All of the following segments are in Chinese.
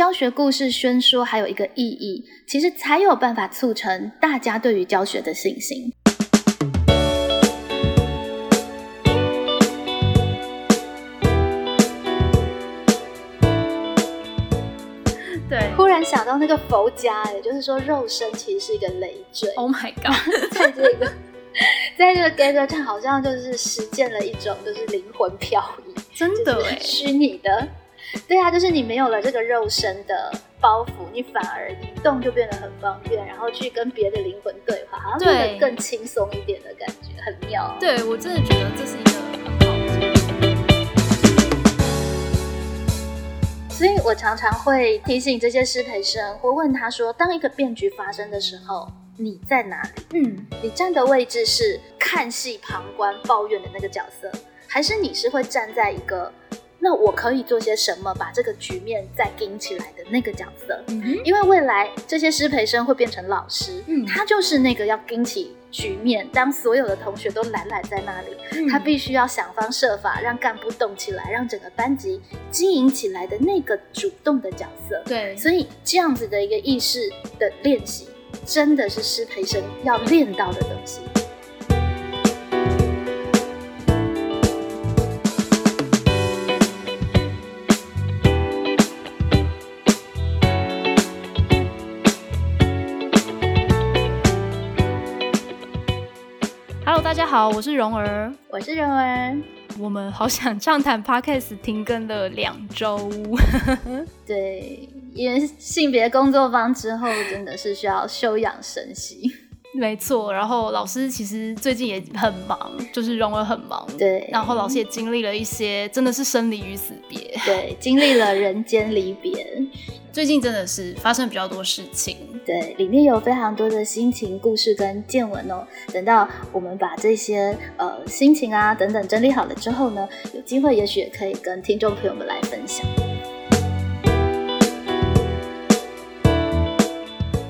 教学故事宣说还有一个意义，其实才有办法促成大家对于教学的信心。对忽然想到那个佛家，也就是说肉身其实是一个累赘，，Oh my god，在这个在这个 gather time 好像就是实践了一种就是灵魂漂移，真的哎，就是虚拟的。对啊，就是你没有了这个肉身的包袱，你反而移动就变得很方便，然后去跟别的灵魂对话，好像变得更轻松一点的感觉，很妙。对我真的觉得这是一个很好的经验。所以我常常会提醒这些师培生，或问他说：当一个变局发生的时候，你在哪里？嗯，你站的位置是看戏旁观抱怨的那个角色，还是你是会站在一个那我可以做些什么把这个局面再顶起来的那个角色？嗯，因为未来这些师培生会变成老师，嗯他就是那个要顶起局面，当所有的同学都懒懒在那里，嗯他必须要想方设法让干部动起来，让整个班级经营起来的那个主动的角色。对，所以这样子的一个意识的练习，真的是师培生要练到的东西。Hello，大家好，我是蓉儿。我是蓉儿，我们好想畅谈 Podcast 停更了两周，对，因为性别工作坊之后，真的是需要休养生息。没错。然后老师其实最近也很忙，就是蓉儿很忙，对然后老师也经历了一些真的是生离与死别，对，经历了人间离别，最近真的是发生比较多事情。对，里面有非常多的心情故事跟见闻哦。等到我们把这些呃心情啊等等整理好了之后呢，有机会也许也可以跟听众朋友们来分享。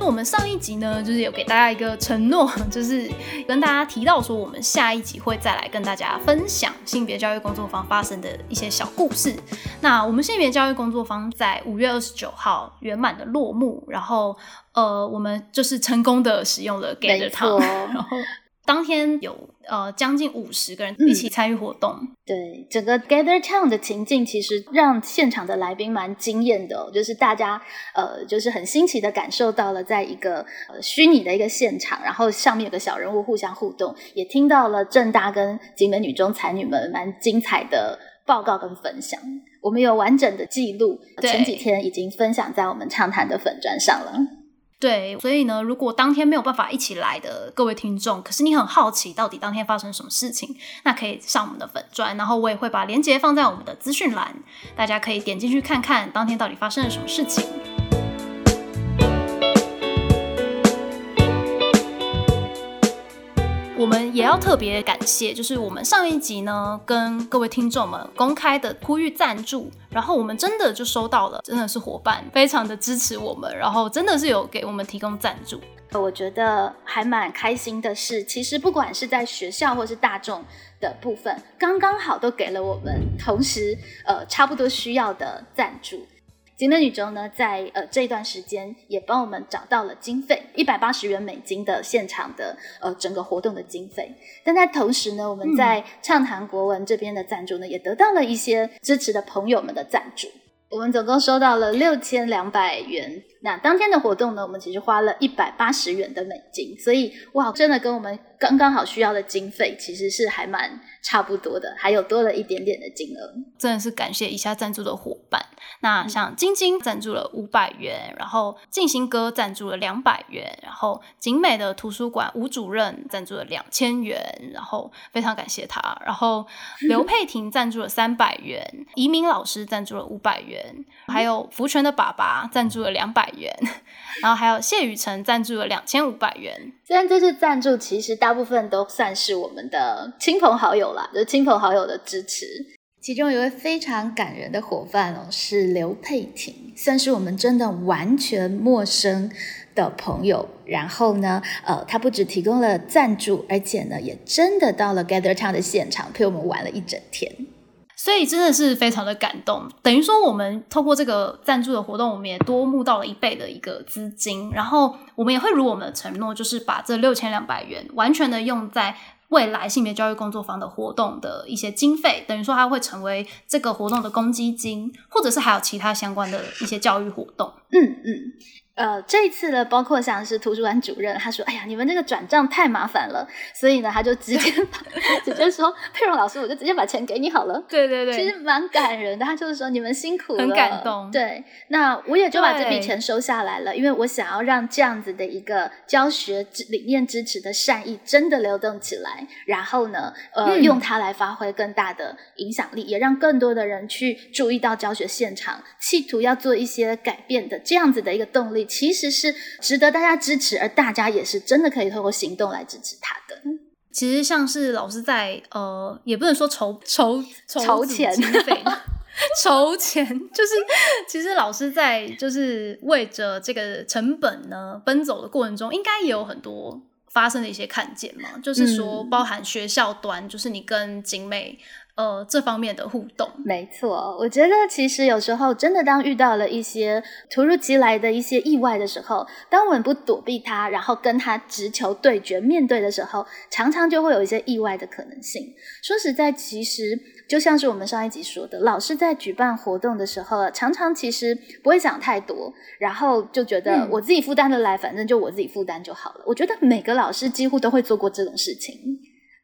我们上一集呢，就是有给大家一个承诺，就是跟大家提到说，我们下一集会再来跟大家分享性别教育工作坊发生的一些小故事。那我们性别教育工作坊在五月二十九号圆满的落幕，然后呃，我们就是成功的使用了 Gather Town，然后当天有呃将近五十个人一起参与活动。对整个 Gather Town 的情境，其实让现场的来宾蛮惊艳的、哦，就是大家呃，就是很新奇的感受到了，在一个呃虚拟的一个现场，然后上面有个小人物互相互动，也听到了正大跟景美女中才女们蛮精彩的报告跟分享。我们有完整的记录，前几天已经分享在我们畅谈的粉砖上了。对，所以呢，如果当天没有办法一起来的各位听众，可是你很好奇到底当天发生什么事情，那可以上我们的粉砖，然后我也会把链接放在我们的资讯栏，大家可以点进去看看当天到底发生了什么事情。我们也要特别感谢，就是我们上一集呢，跟各位听众们公开的呼吁赞助，然后我们真的就收到了，真的是伙伴非常的支持我们，然后真的是有给我们提供赞助。我觉得还蛮开心的是，其实不管是在学校或是大众的部分，刚刚好都给了我们同时呃差不多需要的赞助。景美女中呢，在呃这段时间也帮我们找到了经费，一百八十元美金的现场的呃整个活动的经费。但在同时呢，我们在畅谈国文这边的赞助呢，也得到了一些支持的朋友们的赞助。我们总共收到了六千两百元。那当天的活动呢，我们其实花了一百八十元的美金，所以哇，真的跟我们刚刚好需要的经费其实是还蛮差不多的，还有多了一点点的金额。真的是感谢以下赞助的伙伴。那像晶晶赞助了五百元，然后静心哥赞助了两百元，然后景美的图书馆吴主任赞助了两千元，然后非常感谢他。然后刘佩婷赞助了三百元，移民老师赞助了五百元，还有福泉的爸爸赞助了两百元，然后还有谢雨辰赞助了两千五百元。虽然这次赞助其实大部分都算是我们的亲朋好友啦，就是亲朋好友的支持。其中有一位非常感人的伙伴哦，是刘佩婷，算是我们真的完全陌生的朋友。然后呢，呃，他不只提供了赞助，而且呢，也真的到了 Gather Town 的现场陪我们玩了一整天。所以真的是非常的感动，等于说我们透过这个赞助的活动，我们也多募到了一倍的一个资金，然后我们也会如我们的承诺，就是把这六千两百元完全的用在未来性别教育工作坊的活动的一些经费，等于说它会成为这个活动的公积金，或者是还有其他相关的一些教育活动。嗯嗯。呃，这一次呢，包括像是图书馆主任，他说：“哎呀，你们这个转账太麻烦了，所以呢，他就直接 直接说，佩蓉老师，我就直接把钱给你好了。”对对对，其实蛮感人的。他就是说，你们辛苦了，很感动。对，那我也就把这笔钱收下来了，因为我想要让这样子的一个教学理念支持的善意真的流动起来，然后呢，呃，用它来发挥更大的影响力，也让更多的人去注意到教学现场，企图要做一些改变的这样子的一个动力。其实是值得大家支持，而大家也是真的可以透过行动来支持他的。其实像是老师在呃，也不能说筹筹筹钱经费，筹钱就是其实老师在就是为着这个成本呢奔走的过程中，应该也有很多发生的一些看见嘛。就是说，包含学校端，就是你跟景美。呃，这方面的互动，没错。我觉得其实有时候真的，当遇到了一些突如其来的一些意外的时候，当我们不躲避它，然后跟它直球对决面对的时候，常常就会有一些意外的可能性。说实在，其实就像是我们上一集说的，老师在举办活动的时候，常常其实不会想太多，然后就觉得我自己负担的来，反正就我自己负担就好了。我觉得每个老师几乎都会做过这种事情。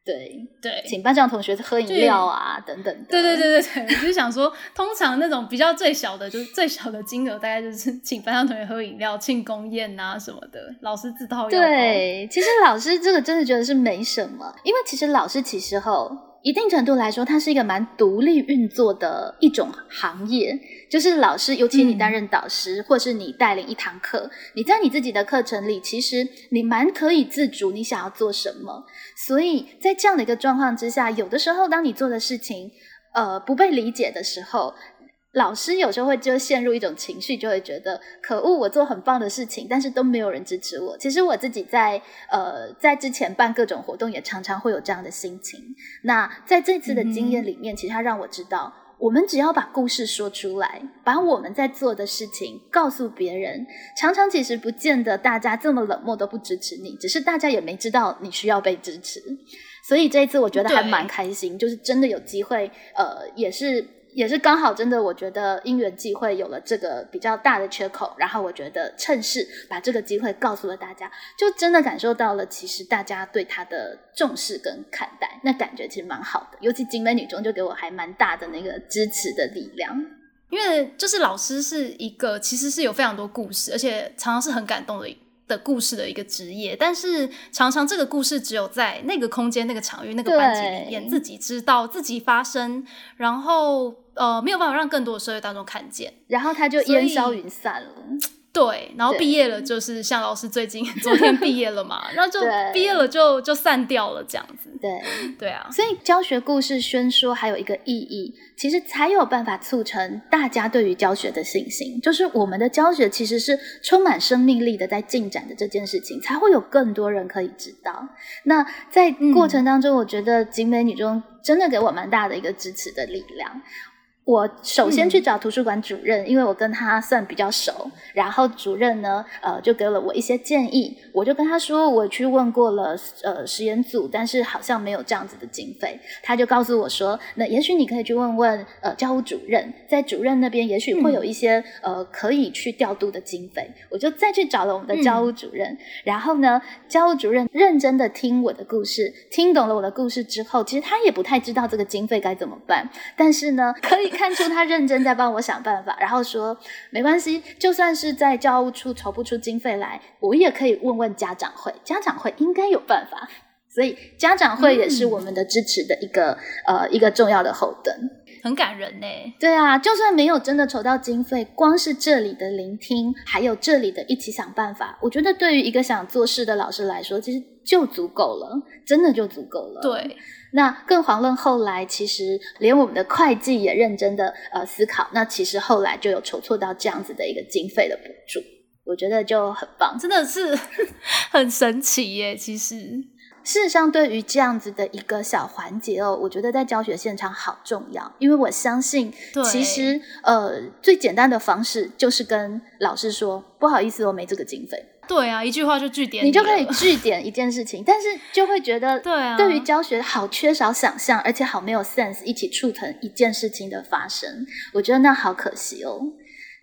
对对，请班上同学喝饮料啊，等等。对对对对对，就是想说，通常那种比较最小的，就是最小的金额，大概就是 请班上同学喝饮料、庆功宴啊什么的。老师自掏腰包。对，其实老师这个真的觉得是没什么，因为其实老师其实后。一定程度来说，它是一个蛮独立运作的一种行业。就是老师，尤其你担任导师，或是你带领一堂课，你在你自己的课程里，其实你蛮可以自主，你想要做什么。所以在这样的一个状况之下，有的时候当你做的事情，呃，不被理解的时候。老师有时候会就陷入一种情绪，就会觉得可恶，我做很棒的事情，但是都没有人支持我。其实我自己在呃在之前办各种活动，也常常会有这样的心情。那在这次的经验里面，其实他让我知道，我们只要把故事说出来，把我们在做的事情告诉别人，常常其实不见得大家这么冷漠都不支持你，只是大家也没知道你需要被支持。所以这一次我觉得还蛮开心，就是真的有机会，呃，也是。也是刚好，真的，我觉得因缘际会有了这个比较大的缺口，然后我觉得趁势把这个机会告诉了大家，就真的感受到了，其实大家对他的重视跟看待，那感觉其实蛮好的。尤其景美女中就给我还蛮大的那个支持的力量，因为就是老师是一个其实是有非常多故事，而且常常是很感动的。的故事的一个职业，但是常常这个故事只有在那个空间、那个场域、那个班级里面自己知道、自己发生，然后呃没有办法让更多的社会当中看见，然后他就烟消云散了。对，然后毕业了就是像老师最近 昨天毕业了嘛，然后就毕业了就就散掉了这样子。对对啊，所以教学故事宣说还有一个意义，其实才有办法促成大家对于教学的信心。就是我们的教学其实是充满生命力的，在进展的这件事情，才会有更多人可以知道。那在过程当中，我觉得景美女中真的给我蛮大的一个支持的力量。我首先去找图书馆主任，因为我跟他算比较熟。然后主任呢，呃，就给了我一些建议。我就跟他说，我去问过了，呃，实验组，但是好像没有这样子的经费。他就告诉我说，那也许你可以去问问，呃，教务主任，在主任那边也许会有一些，呃，可以去调度的经费。我就再去找了我们的教务主任。然后呢，教务主任认真的听我的故事，听懂了我的故事之后，其实他也不太知道这个经费该怎么办。但是呢，可以。看出他认真在帮我想办法，然后说没关系，就算是在教务处筹不出经费来，我也可以问问家长会，家长会应该有办法。所以家长会也是我们的支持的一个呃一个重要的后盾，很感人呢。对啊，就算没有真的筹到经费，光是这里的聆听，还有这里的一起想办法，我觉得对于一个想做事的老师来说，其实就足够了，真的就足够了。对。那更遑论后来，其实连我们的会计也认真的呃思考，那其实后来就有筹措到这样子的一个经费的补助，我觉得就很棒，真的是 很神奇耶。其实，事实上，对于这样子的一个小环节哦，我觉得在教学现场好重要，因为我相信，其实呃，最简单的方式就是跟老师说，不好意思，我没这个经费。对啊，一句话就据点，你就可以据点一件事情，但是就会觉得，对啊，对于教学好缺少想象，而且好没有 sense，一起触碰一件事情的发生，我觉得那好可惜哦。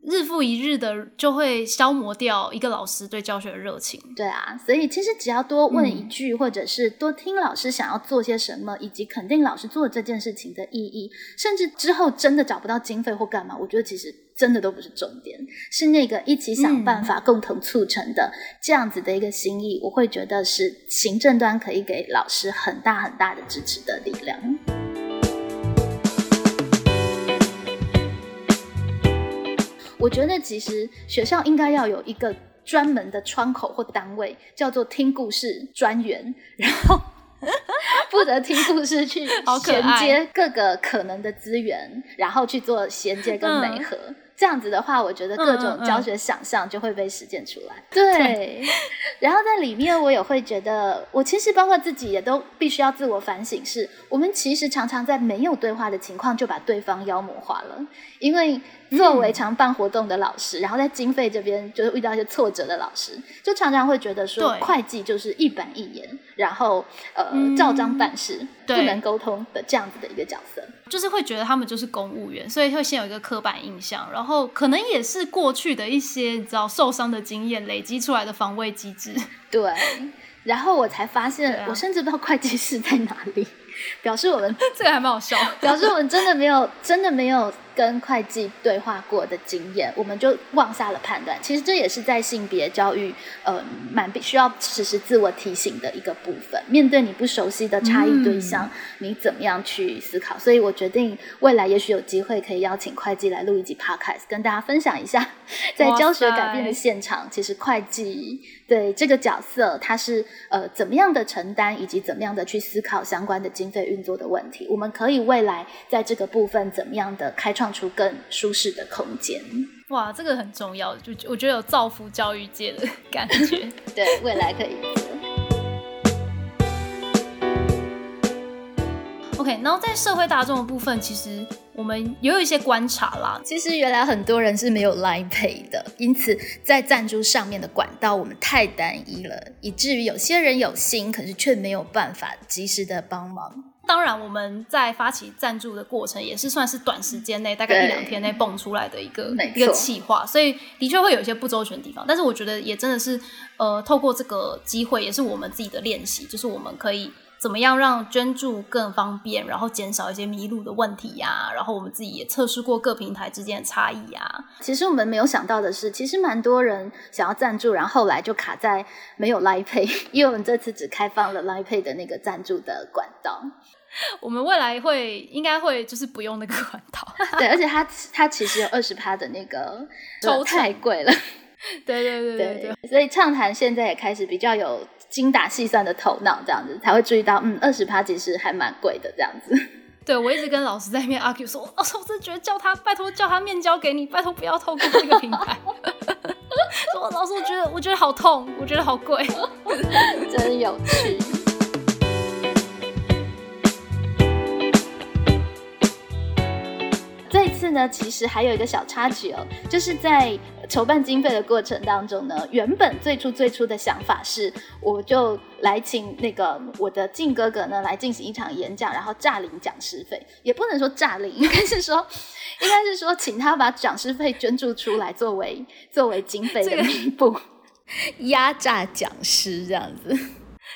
日复一日的就会消磨掉一个老师对教学的热情。对啊，所以其实只要多问一句，或者是多听老师想要做些什么，以及肯定老师做这件事情的意义，甚至之后真的找不到经费或干嘛，我觉得其实真的都不是重点，是那个一起想办法、共同促成的这样子的一个心意，我会觉得是行政端可以给老师很大很大的支持的力量。我觉得其实学校应该要有一个专门的窗口或单位，叫做听故事专员，然后 负责听故事去衔接各个可能的资源，然后去做衔接跟媒合。这样子的话，我觉得各种教学想象就会被实践出来。对，然后在里面我也会觉得，我其实包括自己也都必须要自我反省，是我们其实常常在没有对话的情况就把对方妖魔化了，因为。作为常办活动的老师，然后在经费这边就是遇到一些挫折的老师，就常常会觉得说，会计就是一板一眼，然后呃照章办事，不能沟通的这样子的一个角色，就是会觉得他们就是公务员，所以会先有一个刻板印象，然后可能也是过去的一些你知道受伤的经验累积出来的防卫机制。对，然后我才发现，我甚至不知道会计师在哪里，表示我们 这个还蛮好笑，表示我们真的没有，真的没有。跟会计对话过的经验，我们就妄下了判断。其实这也是在性别教育，呃，蛮必需要实时自我提醒的一个部分。面对你不熟悉的差异对象，你怎么样去思考？所以我决定未来也许有机会可以邀请会计来录一集 podcast，跟大家分享一下，在教学改变的现场，其实会计对这个角色，他是呃怎么样的承担，以及怎么样的去思考相关的经费运作的问题。我们可以未来在这个部分怎么样的开创。创出更舒适的空间，哇，这个很重要，就我觉得有造福教育界的 感觉，对，未来可以。OK，然后在社会大众的部分，其实我们也有一些观察啦。其实原来很多人是没有 Line Pay 的，因此在赞助上面的管道我们太单一了，以至于有些人有心，可是却没有办法及时的帮忙。当然，我们在发起赞助的过程也是算是短时间内，大概一两天内蹦出来的一个一个企划，所以的确会有一些不周全的地方。但是我觉得也真的是，呃，透过这个机会，也是我们自己的练习，就是我们可以怎么样让捐助更方便，然后减少一些迷路的问题呀。然后我们自己也测试过各平台之间的差异呀。其实我们没有想到的是，其实蛮多人想要赞助，然后后来就卡在没有 Line Pay，因为我们这次只开放了 Line Pay 的那个赞助的管道。我们未来会应该会就是不用那个管道，对，而且它它其实有二十趴的那个抽太贵了，对对对对对，所以畅谈现在也开始比较有精打细算的头脑，这样子才会注意到，嗯，二十趴其实还蛮贵的这样子。对我一直跟老师在那边 argue 说，老师我真的觉得叫他拜托叫他面交给你，拜托不要透过这个平台。说老师我觉得我觉得好痛，我觉得好贵，真有趣。这次呢，其实还有一个小插曲哦，就是在筹办经费的过程当中呢，原本最初最初的想法是，我就来请那个我的靖哥哥呢来进行一场演讲，然后诈领讲师费，也不能说诈领，应该是说，应该是说请他把讲师费捐助出来，作为作为经费的弥补，压榨讲师这样子。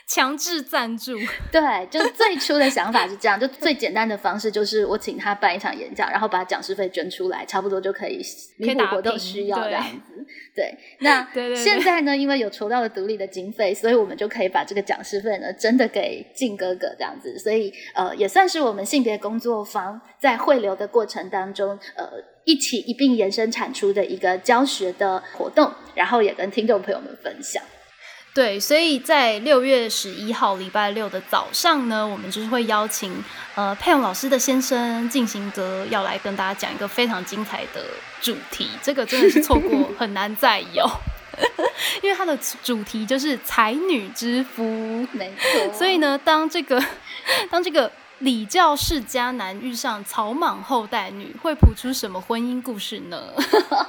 强制赞助，对，就最初的想法是这样，就最简单的方式就是我请他办一场演讲，然后把讲师费捐出来，差不多就可以弥补活动需要这样 子。对，那现在呢，因为有筹到了独立的经费，所以我们就可以把这个讲师费呢真的给静哥哥这样子，所以呃也算是我们性别工作坊在汇流的过程当中，呃一起一并延伸产出的一个教学的活动，然后也跟听众朋友们分享。对，所以在六月十一号礼拜六的早上呢，我们就是会邀请呃佩蓉老师的先生进行哥要来跟大家讲一个非常精彩的主题，这个真的是错过 很难再有。因为它的主题就是才女之夫，没错。所以呢，当这个当这个礼教世家男遇上草莽后代女，会谱出什么婚姻故事呢？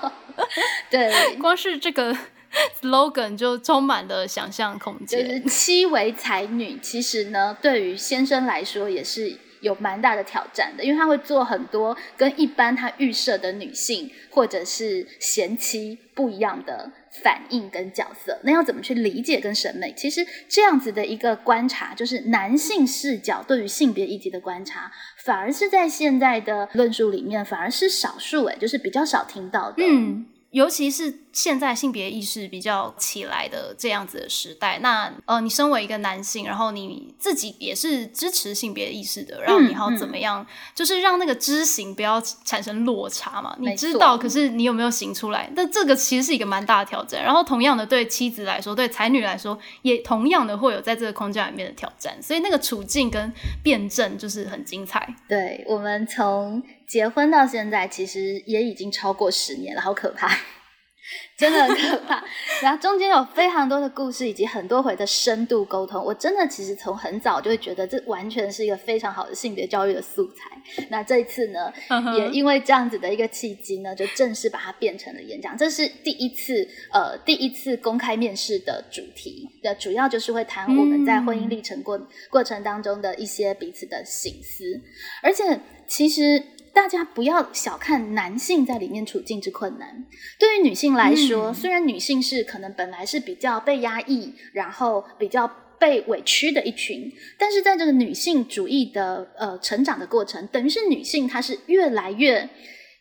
对，光是这个 slogan 就充满了想象空间。就是妻为才女，其实呢，对于先生来说也是。有蛮大的挑战的，因为他会做很多跟一般他预设的女性或者是贤妻不一样的反应跟角色。那要怎么去理解跟审美？其实这样子的一个观察，就是男性视角对于性别议题的观察，反而是在现在的论述里面反而是少数，诶，就是比较少听到的。嗯。尤其是现在性别意识比较起来的这样子的时代，那呃，你身为一个男性，然后你自己也是支持性别意识的，然后你要怎么样，就是让那个知行不要产生落差嘛？你知道，可是你有没有行出来？那这个其实是一个蛮大的挑战。然后同样的，对妻子来说，对才女来说，也同样的会有在这个框架里面的挑战。所以那个处境跟辩证就是很精彩。对我们从。结婚到现在，其实也已经超过十年了，好可怕。真的很可怕，然后中间有非常多的故事，以及很多回的深度沟通。我真的其实从很早就会觉得，这完全是一个非常好的性别教育的素材。那这一次呢，也因为这样子的一个契机呢，就正式把它变成了演讲。这是第一次，呃，第一次公开面试的主题的主要就是会谈我们在婚姻历程过过程当中的一些彼此的心思，而且其实。大家不要小看男性在里面处境之困难。对于女性来说，虽然女性是可能本来是比较被压抑，然后比较被委屈的一群，但是在这个女性主义的呃成长的过程，等于是女性她是越来越、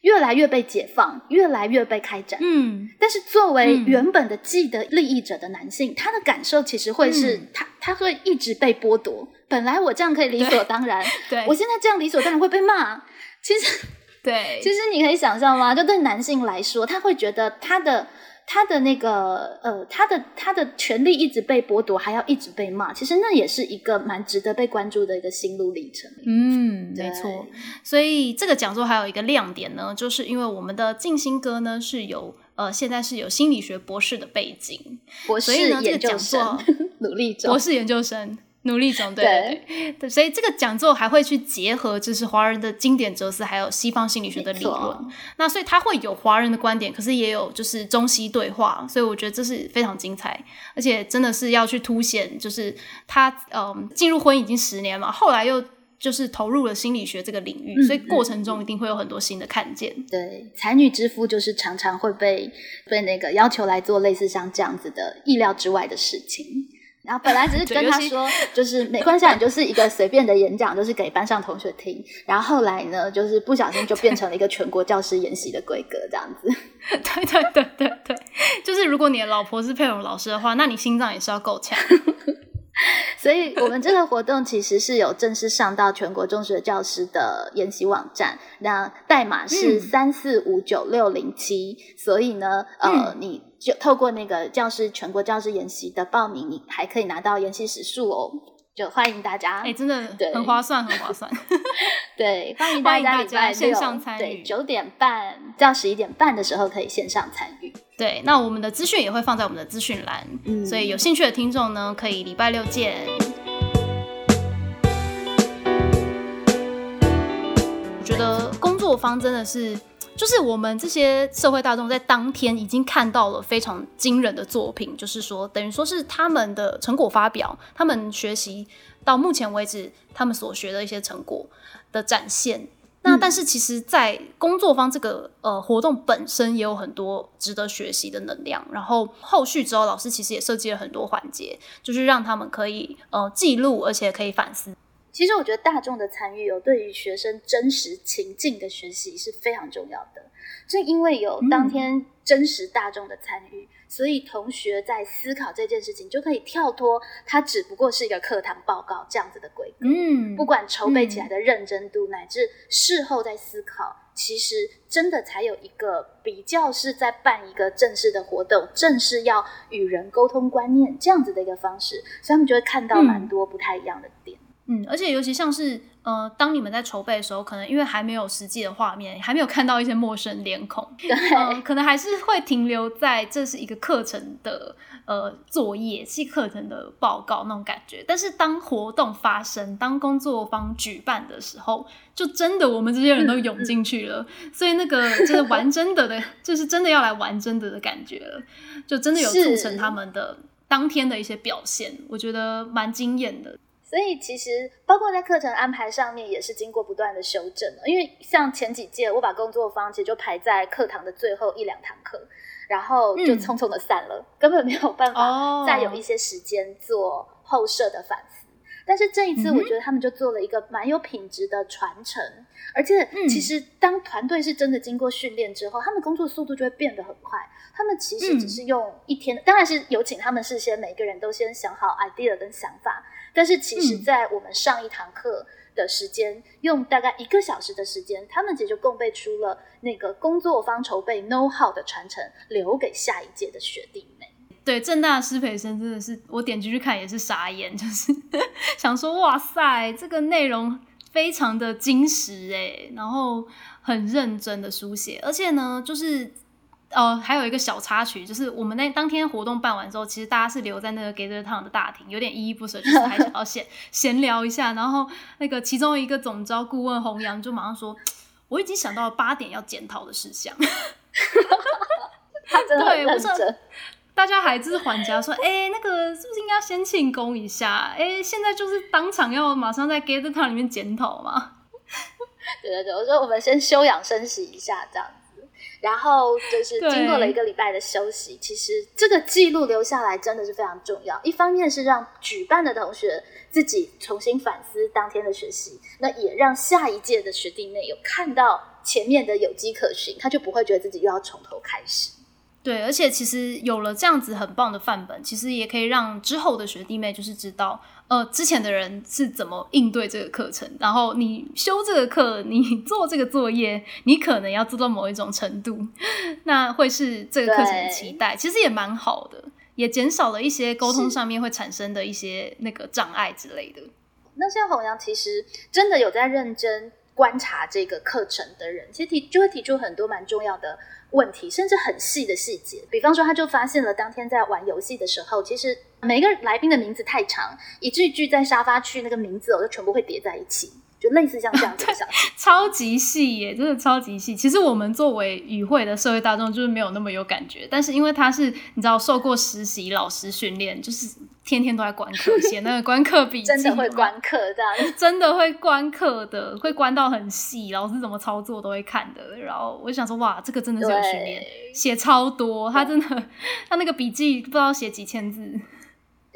越来越被解放，越来越被开展。嗯，但是作为原本的既得利益者的男性，他的感受其实会是他他会一直被剥夺。本来我这样可以理所当然，对我现在这样理所当然会被骂。其实，对，其实你可以想象吗？就对男性来说，他会觉得他的他的那个呃，他的他的权利一直被剥夺，还要一直被骂。其实那也是一个蛮值得被关注的一个心路历程。嗯，没错。所以这个讲座还有一个亮点呢，就是因为我们的静心哥呢是有呃，现在是有心理学博士的背景，博士研究生，努力中，博士研究生。努力中，对对对，所以这个讲座还会去结合，就是华人的经典哲思，还有西方心理学的理论。那所以他会有华人的观点，可是也有就是中西对话，所以我觉得这是非常精彩，而且真的是要去凸显，就是他嗯进入婚姻已经十年嘛，后来又就是投入了心理学这个领域，所以过程中一定会有很多新的看见。对，才女之夫就是常常会被被那个要求来做类似像这样子的意料之外的事情。然后本来只是 跟他说，就是 没关系，你就是一个随便的演讲，就是给班上同学听。然后后来呢，就是不小心就变成了一个全国教师研习的规格这样子。对对对对对，就是如果你的老婆是佩蓉老师的话，那你心脏也是要够强。所以，我们这个活动其实是有正式上到全国中学教师的研习网站，那代码是三四五九六零七。所以呢，呃，你就透过那个教师全国教师研习的报名，你还可以拿到研习时数哦。就欢迎大家，哎，真的很划算，很划算。对，欢迎大家线上参与，九点半到十一点半的时候可以线上参与。对，那我们的资讯也会放在我们的资讯栏，所以有兴趣的听众呢，可以礼拜六见。我觉得工作方真的是。就是我们这些社会大众在当天已经看到了非常惊人的作品，就是说，等于说是他们的成果发表，他们学习到目前为止他们所学的一些成果的展现。那但是其实，在工作方这个呃活动本身也有很多值得学习的能量。然后后续之后，老师其实也设计了很多环节，就是让他们可以呃记录，而且可以反思。其实我觉得大众的参与有，对于学生真实情境的学习是非常重要的。正因为有当天真实大众的参与，所以同学在思考这件事情就可以跳脱，它只不过是一个课堂报告这样子的规格。嗯，不管筹备起来的认真度，乃至事后在思考，其实真的才有一个比较是在办一个正式的活动，正式要与人沟通观念这样子的一个方式，所以他们就会看到蛮多不太一样的点。嗯，而且尤其像是呃，当你们在筹备的时候，可能因为还没有实际的画面，还没有看到一些陌生脸孔，对，嗯，可能还是会停留在这是一个课程的呃作业，是课程的报告那种感觉。但是当活动发生，当工作方举办的时候，就真的我们这些人都涌进去了，所以那个就是玩真的的，就是真的要来玩真的的感觉了，就真的有促成他们的当天的一些表现，我觉得蛮惊艳的。所以其实包括在课程安排上面也是经过不断的修正的，因为像前几届我把工作坊其实就排在课堂的最后一两堂课，然后就匆匆的散了，根本没有办法再有一些时间做后设的反思。但是这一次我觉得他们就做了一个蛮有品质的传承，而且其实当团队是真的经过训练之后，他们工作速度就会变得很快。他们其实只是用一天，当然是有请他们事先每个人都先想好 idea 跟想法。但是其实，在我们上一堂课的时间，用大概一个小时的时间，他们其实就共备出了那个工作方筹备 know how 的传承，留给下一届的学弟妹。对，正大师培生真的是我点进去看也是傻眼，就是想说哇塞，这个内容非常的精实哎，然后很认真的书写，而且呢，就是。哦，还有一个小插曲，就是我们那当天活动办完之后，其实大家是留在那个 Gather Town 的大厅，有点依依不舍，就是还想要闲 闲聊一下。然后那个其中一个总招顾问洪阳就马上说：“ 我已经想到了八点要检讨的事项。”他真的很认真。大家还是缓家说：“哎，那个是不是应该先庆功一下？哎，现在就是当场要马上在 Gather Town 里面检讨嘛？”对对对，我说我们先休养生息一下，这样。然后就是经过了一个礼拜的休息，其实这个记录留下来真的是非常重要。一方面是让举办的同学自己重新反思当天的学习，那也让下一届的学弟妹有看到前面的有机可循，他就不会觉得自己又要从头开始。对，而且其实有了这样子很棒的范本，其实也可以让之后的学弟妹就是知道。呃，之前的人是怎么应对这个课程？然后你修这个课，你做这个作业，你可能要做到某一种程度，那会是这个课程的期待。其实也蛮好的，也减少了一些沟通上面会产生的一些那个障碍之类的。那像弘扬，其实真的有在认真观察这个课程的人，其实提就会提出很多蛮重要的。问题甚至很细的细节，比方说，他就发现了当天在玩游戏的时候，其实每个来宾的名字太长，以至于聚在沙发区那个名字哦，就全部会叠在一起，就类似像这样子的小超级细耶，真的超级细。其实我们作为与会的社会大众，就是没有那么有感觉，但是因为他是你知道受过实习老师训练，就是。天天都在观课，写那个观课笔记，真的会观课这样，真的会观课的，会观到很细，老师怎么操作都会看的。然后我就想说，哇，这个真的是有训练，写超多，他真的，他那个笔记不知道写几千字。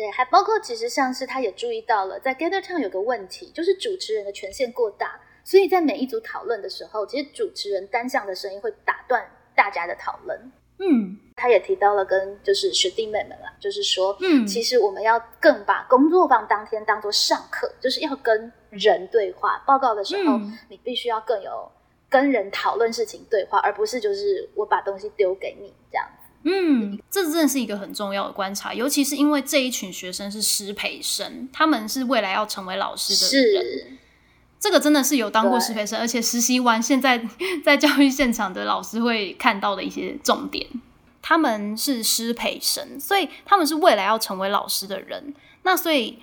对，还包括其实像是他也注意到了，在 Gather Town 有个问题，就是主持人的权限过大，所以在每一组讨论的时候，其实主持人单向的声音会打断大家的讨论。嗯，他也提到了跟就是学弟妹们啦，就是说，嗯，其实我们要更把工作坊当天当做上课，就是要跟人对话。报告的时候，你必须要更有跟人讨论事情对话，而不是就是我把东西丢给你这样子。嗯，这真的是一个很重要的观察，尤其是因为这一群学生是师培生，他们是未来要成为老师的人。这个真的是有当过师培生，而且实习完现在在教育现场的老师会看到的一些重点。他们是师培生，所以他们是未来要成为老师的人。那所以，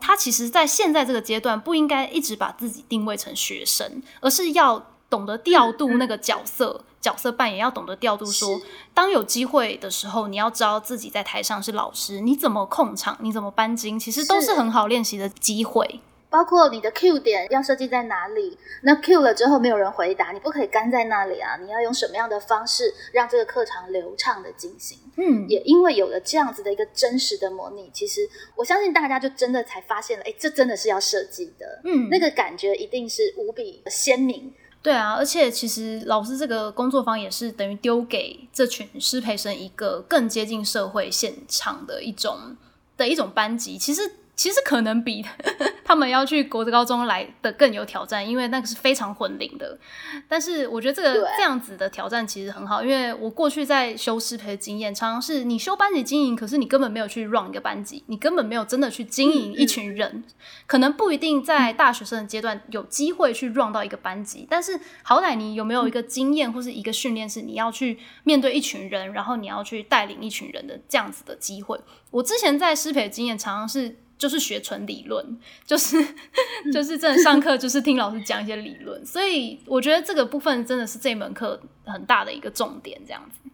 他其实在现在这个阶段不应该一直把自己定位成学生，而是要懂得调度那个角色，角色扮演要懂得调度。说，当有机会的时候，你要知道自己在台上是老师，你怎么控场，你怎么搬筋，其实都是很好练习的机会。包括你的 Q 点要设计在哪里？那 Q 了之后没有人回答，你不可以干在那里啊！你要用什么样的方式让这个课堂流畅的进行？嗯，也因为有了这样子的一个真实的模拟，其实我相信大家就真的才发现了，哎，这真的是要设计的。嗯，那个感觉一定是无比鲜明。对啊，而且其实老师这个工作坊也是等于丢给这群师培生一个更接近社会现场的一种的一种班级，其实。其实可能比 他们要去国高中来的更有挑战，因为那个是非常混龄的。但是我觉得这个这样子的挑战其实很好，因为我过去在修师培的经验，常常是你修班级经营，可是你根本没有去 run 一个班级，你根本没有真的去经营一群人，可能不一定在大学生的阶段有机会去 run 到一个班级。但是好歹你有没有一个经验或是一个训练，是你要去面对一群人，然后你要去带领一群人的这样子的机会。我之前在师培的经验常常是。就是学纯理论，就是 就是真的上课就是听老师讲一些理论，所以我觉得这个部分真的是这门课很大的一个重点，这样子。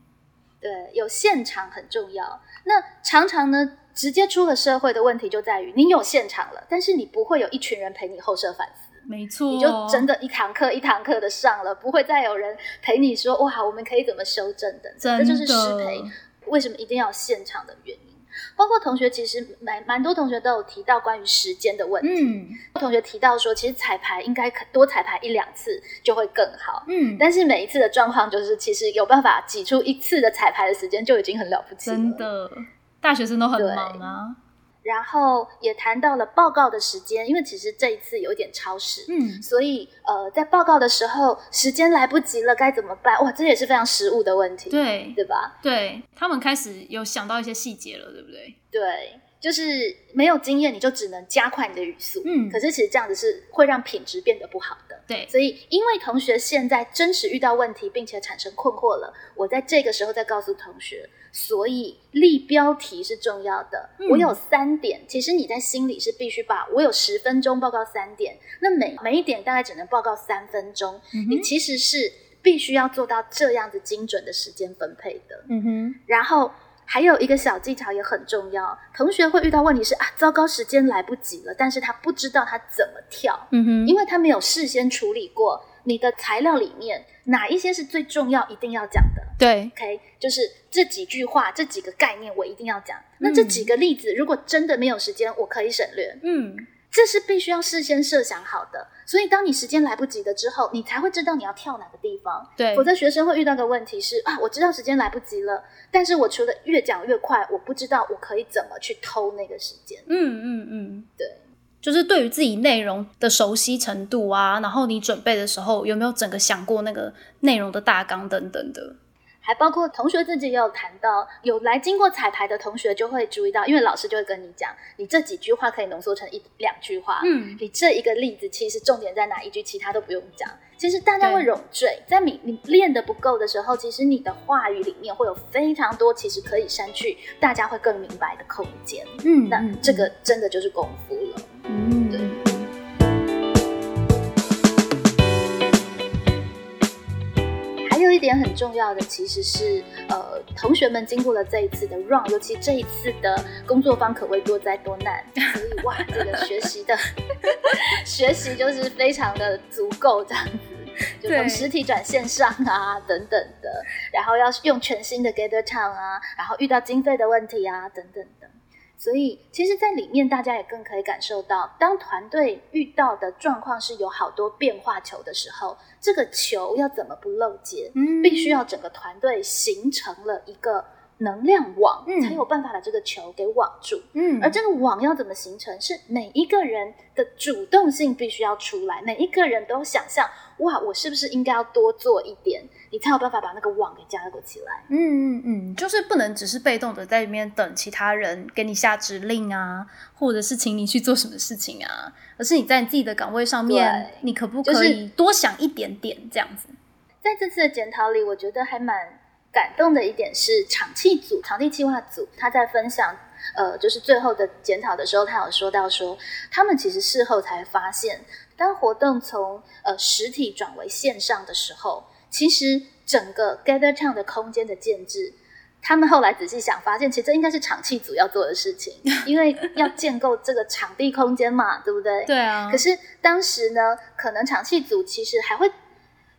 对，有现场很重要。那常常呢，直接出了社会的问题就在于你有现场了，但是你不会有一群人陪你后设反思。没错，你就真的一堂课一堂课的上了，不会再有人陪你说哇，我们可以怎么修正的。这就是失陪为什么一定要现场的原因。包括同学，其实蛮蛮多同学都有提到关于时间的问题。嗯，同学提到说，其实彩排应该多彩排一两次就会更好。嗯，但是每一次的状况就是，其实有办法挤出一次的彩排的时间就已经很了不起了。真的，大学生都很忙啊。然后也谈到了报告的时间，因为其实这一次有点超时，嗯，所以呃，在报告的时候时间来不及了，该怎么办？哇，这也是非常实务的问题，对对吧？对他们开始有想到一些细节了，对不对？对，就是没有经验，你就只能加快你的语速，嗯，可是其实这样子是会让品质变得不好的，对。所以因为同学现在真实遇到问题，并且产生困惑了，我在这个时候再告诉同学。所以立标题是重要的。我有三点，其实你在心里是必须把我有十分钟报告三点，那每每一点大概只能报告三分钟。你其实是必须要做到这样子精准的时间分配的。嗯哼。然后还有一个小技巧也很重要，同学会遇到问题是啊，糟糕，时间来不及了，但是他不知道他怎么跳。嗯哼。因为他没有事先处理过你的材料里面哪一些是最重要一定要讲的。对，OK，就是这几句话，这几个概念我一定要讲。那这几个例子，如果真的没有时间，我可以省略。嗯，这是必须要事先设想好的。所以，当你时间来不及的之后，你才会知道你要跳哪个地方。对，否则学生会遇到个问题是啊，我知道时间来不及了，但是我除了越讲越快，我不知道我可以怎么去偷那个时间。嗯嗯嗯，对，就是对于自己内容的熟悉程度啊，然后你准备的时候有没有整个想过那个内容的大纲等等的。还包括同学自己也有谈到，有来经过彩排的同学就会注意到，因为老师就会跟你讲，你这几句话可以浓缩成一两句话。嗯，你这一个例子其实重点在哪一句，其他都不用讲。其实大家会冗赘，在你你练的不够的时候，其实你的话语里面会有非常多其实可以删去，大家会更明白的空间。嗯，那这个真的就是功夫了。嗯，对。点很重要的，其实是呃，同学们经过了这一次的 run，尤其这一次的工作方可谓多灾多难，所以哇，这个学习的 学习就是非常的足够这样子，就从实体转线上啊等等的，然后要用全新的 gather town 啊，然后遇到经费的问题啊等等的。所以，其实，在里面大家也更可以感受到，当团队遇到的状况是有好多变化球的时候，这个球要怎么不漏接？嗯，必须要整个团队形成了一个能量网，才有办法把这个球给网住。嗯，而这个网要怎么形成？是每一个人的主动性必须要出来，每一个人都想象，哇，我是不是应该要多做一点？你才有办法把那个网给加固起来。嗯嗯嗯，就是不能只是被动的在里面等其他人给你下指令啊，或者是请你去做什么事情啊，而是你在你自己的岗位上面，你可不可以多想一点点这样子？在这次的检讨里，我觉得还蛮感动的一点是，场气组、场地计划组他在分享，呃，就是最后的检讨的时候，他有说到说，他们其实事后才发现，当活动从呃实体转为线上的时候。其实整个 Gather Town 的空间的建制，他们后来仔细想，发现其实这应该是场气组要做的事情，因为要建构这个场地空间嘛，对不对？对啊。可是当时呢，可能场气组其实还会，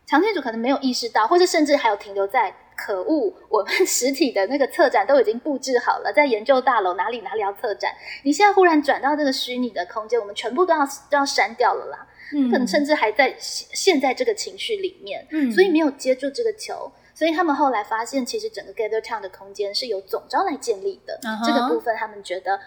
场气组可能没有意识到，或者甚至还有停留在可恶，我们 实体的那个策展都已经布置好了，在研究大楼哪里哪里要策展，你现在忽然转到这个虚拟的空间，我们全部都要都要删掉了啦。嗯可能甚至还在现在这个情绪里面，嗯所以没有接住这个球。所以他们后来发现，其实整个 Gather Town 的空间是由总招来建立的。这个部分他们觉得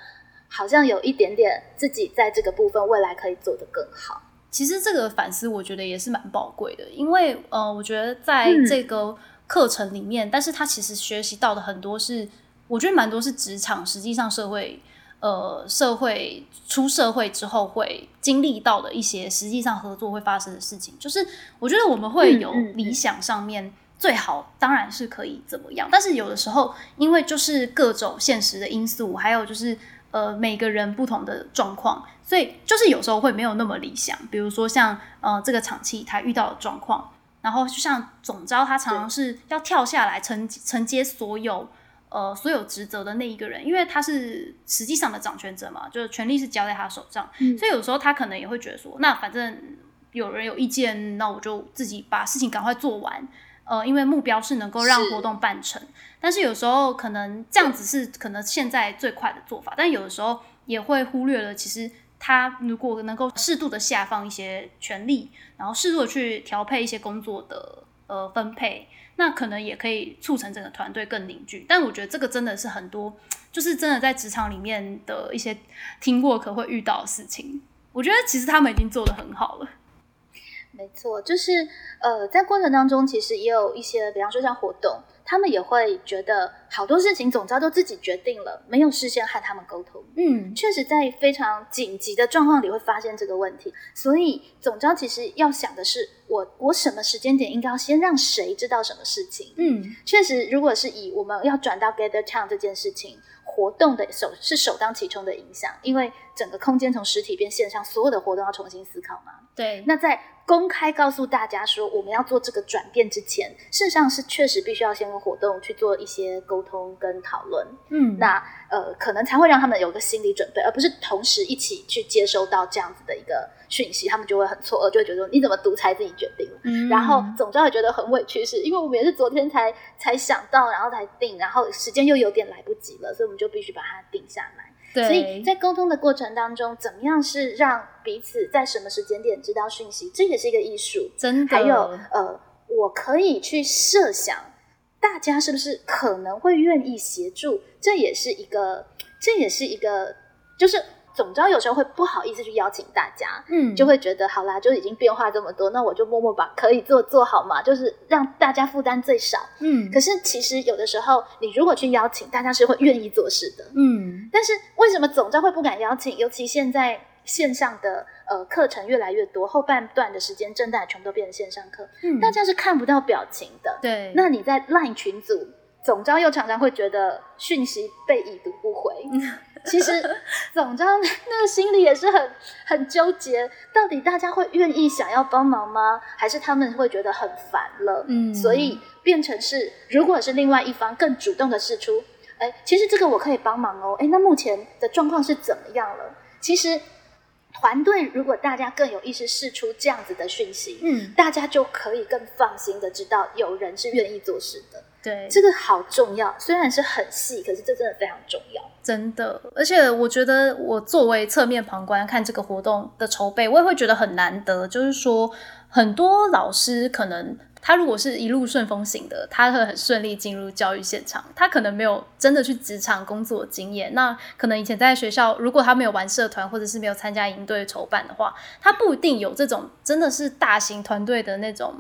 好像有一点点自己在这个部分未来可以做得更好。其实这个反思，我觉得也是蛮宝贵的，因为呃，我觉得在这个课程里面，但是他其实学习到的很多是，我觉得蛮多是职场，实际上社会呃社会出社会之后会经历到的一些实际上合作会发生的事情。就是我觉得我们会有理想上面最好当然是可以怎么样，但是有的时候因为就是各种现实的因素，还有就是呃每个人不同的状况。所以就是有时候会没有那么理想，比如说像呃这个场期他遇到的状况，然后就像总招他常常是要跳下来承承接所有呃所有职责的那一个人，因为他是实际上的掌权者嘛，就是权力是交在他手上，所以有时候他可能也会觉得说，那反正有人有意见，那我就自己把事情赶快做完，呃，因为目标是能够让活动办成，但是有时候可能这样子是可能现在最快的做法，但有的时候也会忽略了其实。他如果能够适度的下放一些权利，然后适度的去调配一些工作的呃分配，那可能也可以促成整个团队更凝聚。但我觉得这个真的是很多，就是真的在职场里面的一些听过可会遇到的事情。我觉得其实他们已经做的很好了。没错，就是呃，在过程当中，其实也有一些，比方说像活动。他们也会觉得好多事情总招都自己决定了，没有事先和他们沟通。嗯，确实在非常紧急的状况里会发现这个问题。所以总招其实要想的是，我我什么时间点应该要先让谁知道什么事情？嗯，确实，如果是以我们要转到 Gather Town 这件事情。活动的首是首当其冲的影响，因为整个空间从实体变线上，所有的活动要重新思考嘛。对。那在公开告诉大家说我们要做这个转变之前，事实上是确实必须要先跟活动去做一些沟通跟讨论。嗯。那呃，可能才会让他们有个心理准备，而不是同时一起去接收到这样子的一个。讯息，他们就会很错愕，就会觉得你怎么独裁自己决定嗯，然后总之会觉得很委屈，是因为我们也是昨天才才想到，然后才定，然后时间又有点来不及了，所以我们就必须把它定下来。对，所以在沟通的过程当中，怎么样是让彼此在什么时间点知道讯息，这也是一个艺术。真的，还有呃，我可以去设想大家是不是可能会愿意协助，这也是一个，这也是一个，就是。总之，有时候会不好意思去邀请大家，嗯，就会觉得好啦，就已经变化这么多，那我就默默把可以做做好嘛，就是让大家负担最少，嗯。可是其实有的时候，你如果去邀请，大家是会愿意做事的，嗯。但是为什么总招会不敢邀请？尤其现在线上的呃课程越来越多，后半段的时间正大全部都变成线上课，嗯，大家是看不到表情的，对。那你在 LINE 群组，总招又常常会觉得讯息被已读不回。其实总招那个心里也是很很纠结，到底大家会愿意想要帮忙吗？还是他们会觉得很烦了？嗯，所以变成是，如果是另外一方更主动的示出，哎，其实这个我可以帮忙哦，哎，那目前的状况是怎么样了？其实团队如果大家更有意识试出这样子的讯息，嗯，大家就可以更放心的知道有人是愿意做事的。对，这个好重要，虽然是很细，可是这真的非常重要。真的，而且我觉得我作为侧面旁观看这个活动的筹备，我也会觉得很难得。就是说，很多老师可能他如果是一路顺风行的，他会很顺利进入教育现场，他可能没有真的去职场工作经验。那可能以前在学校，如果他没有玩社团或者是没有参加营队筹办的话，他不一定有这种真的是大型团队的那种。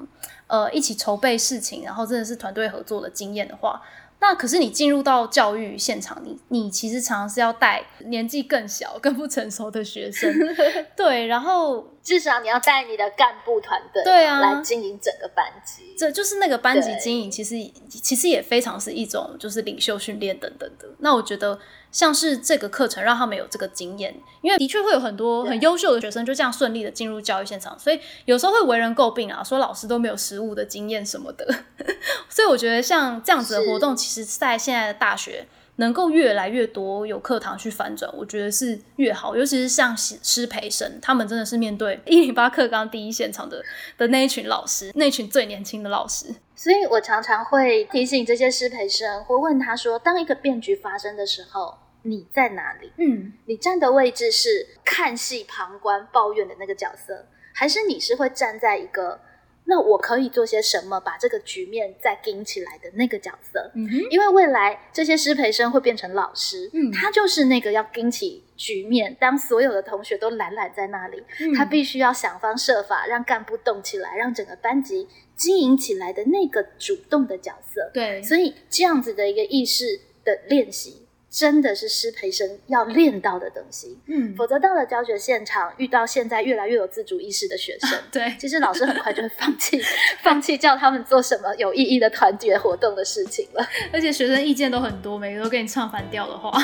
呃，一起筹备事情，然后真的是团队合作的经验的话，那可是你进入到教育现场，你你其实常常是要带年纪更小、更不成熟的学生，对，然后至少你要带你的干部团队，对啊，来经营整个班级，这就是那个班级经营，其实其实也非常是一种就是领袖训练等等的。那我觉得。像是这个课程让他们有这个经验，因为的确会有很多很优秀的学生就这样顺利的进入教育现场，所以有时候会为人诟病啊，说老师都没有实务的经验什么的。所以我觉得像这样子的活动，其实在现在的大学能够越来越多有课堂去反转，我觉得是越好。尤其是像师师培生，他们真的是面对一零八课纲第一现场的的那一群老师，那群最年轻的老师。所以我常常会提醒这些师培生，会问他说：当一个变局发生的时候。你在哪里？嗯，你站的位置是看戏、旁观、抱怨的那个角色，还是你是会站在一个那我可以做些什么，把这个局面再顶起来的那个角色？嗯哼，因为未来这些师培生会变成老师，嗯他就是那个要顶起局面，当所有的同学都懒懒在那里，嗯他必须要想方设法让干部动起来，让整个班级经营起来的那个主动的角色。对，所以这样子的一个意识的练习，真的是师培生要练到的东西。嗯，否则到了教学现场，遇到现在越来越有自主意识的学生，对，其实老师很快就会放弃，放弃叫他们做什么有意义的团结活动的事情了。而且学生意见都很多，每个都跟你唱反调的话，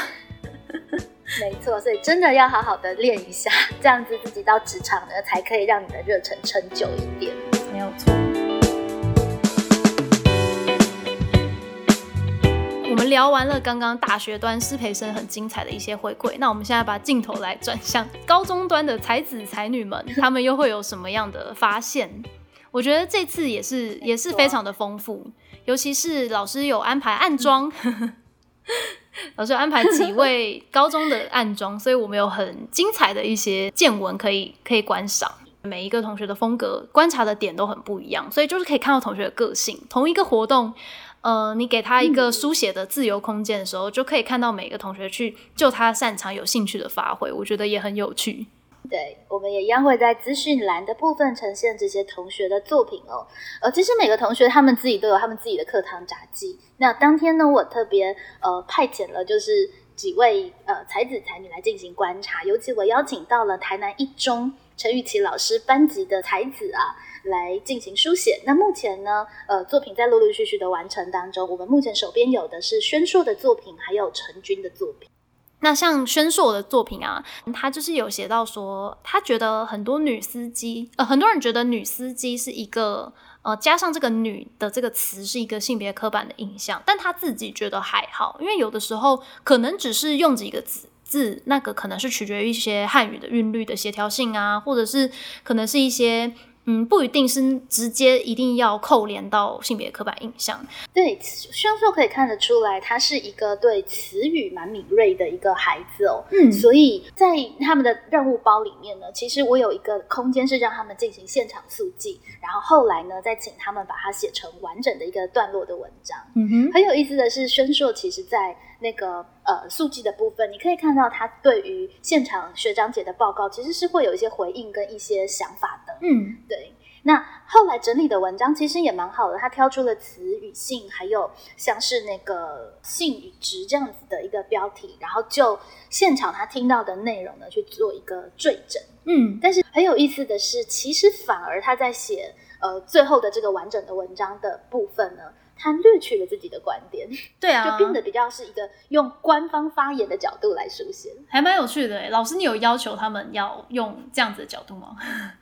没错，所以真的要好好的练一下，这样子自己到职场呢，才可以让你的热忱撑久一点。没有错。们聊完了刚刚大学端师培生很精彩的一些回馈，那我们现在把镜头来转向高中端的才子才女们，他们又会有什么样的发现？我觉得这次也是也是非常的丰富，尤其是老师有安排暗装，老师有安排几位高中的暗装，所以我们有很精彩的一些见闻可以可以观赏。每一个同学的风格、观察的点都很不一样，所以就是可以看到同学的个性。同一个活动，呃，你给他一个书写的自由空间的时候，就可以看到每个同学去就他擅长、有兴趣的发挥，我觉得也很有趣。对，我们也一样会在资讯栏的部分呈现这些同学的作品哦。呃，其实每个同学他们自己都有他们自己的课堂杂技。那当天呢，我特别呃派遣了就是几位呃才子才女来进行观察，尤其我邀请到了台南一中陈玉琪老师班级的才子啊。来进行书写。那目前呢，呃，作品在陆陆续续的完成当中。我们目前手边有的是宣硕的作品，还有陈军的作品。那像宣硕的作品啊，他就是有写到说，他觉得很多女司机，呃，很多人觉得女司机是一个，呃，加上这个“女”的这个词是一个性别刻板的印象，但他自己觉得还好，因为有的时候可能只是用几个字。字那个可能是取决于一些汉语的韵律的协调性啊，或者是可能是一些嗯，不一定是直接一定要扣连到性别刻板印象。对，宣硕可以看得出来，他是一个对词语蛮敏锐的一个孩子哦。嗯所以在他们的任务包里面呢，其实我有一个空间是让他们进行现场速记，然后后来呢，再请他们把它写成完整的一个段落的文章。嗯哼，很有意思的是，宣硕其实在那个呃速记的部分，你可以看到他对于现场学长姐的报告，其实是会有一些回应跟一些想法的。嗯对，那后来整理的文章其实也蛮好的，他挑出了词语性，还有像是那个性与值这样子的一个标题，然后就现场他听到的内容呢去做一个赘整。嗯但是很有意思的是，其实反而他在写呃最后的这个完整的文章的部分呢，他略去了自己的观点，对啊，就变得比较是一个用官方发言的角度来书写。还蛮有趣的诶。老师，你有要求他们要用这样子的角度吗？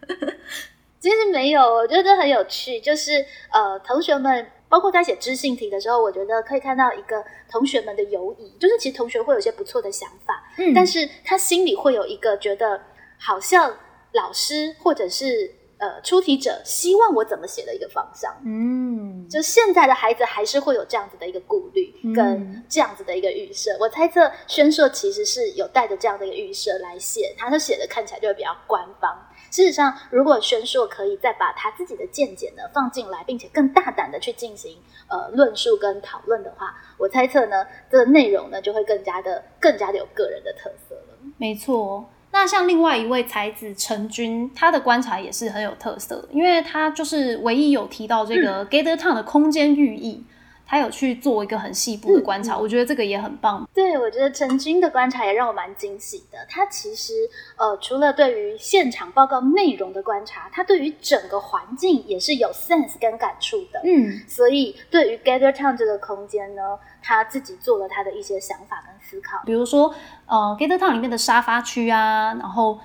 其实没有，我觉得很有趣，就是呃，同学们包括在写知性题的时候，我觉得可以看到一个同学们的犹疑，就是其实同学会有一些不错的想法，嗯但是他心里会有一个觉得好像老师或者是呃出题者希望我怎么写的一个方向。嗯，就现在的孩子还是会有这样子的一个顾虑嗯跟这样子的一个预设。我猜测宣硕其实是有带着这样的一个预设来写，他就写的看起来就会比较官方。事实上，如果宣硕可以再把他自己的见解呢放进来，并且更大胆的去进行呃论述跟讨论的话，我猜测呢这个内容呢就会更加的更加的有个人的特色了。没错。那像另外一位才子陈军，他的观察也是很有特色的，因为他就是唯一有提到这个 Gather Town 的空间寓意，他有去做一个很细部的观察，我觉得这个也很棒。对，我觉得陈军的观察也让我蛮惊喜的。他其实呃，除了对于现场报告内容的观察，他对于整个环境也是有 sense 跟感触的。嗯所以对于 Gather Town 这个空间呢，他自己做了他的一些想法跟思考。比如说，呃，Gather Town 里面的沙发区啊，然后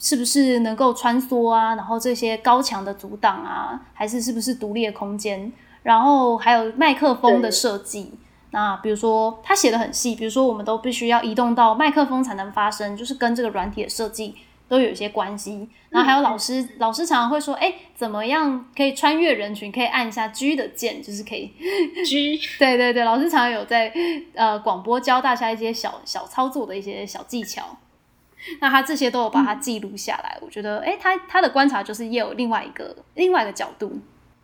是不是能够穿梭啊，然后这些高墙的阻挡啊，还是是不是独立的空间，然后还有麦克风的设计。那比如说，他写的很细，比如说我们都必须要移动到麦克风才能发声，就是跟这个软体的设计都有一些关系。然后还有老师，老师常常会说，哎，怎么样可以穿越人群？可以按一下 G 的键，就是可以 G 对对对，老师常常有在呃广播教大家一些小小操作的一些小技巧，那他这些都有把它记录下来。我觉得，哎，他他的观察就是也有另外一个另外一个角度。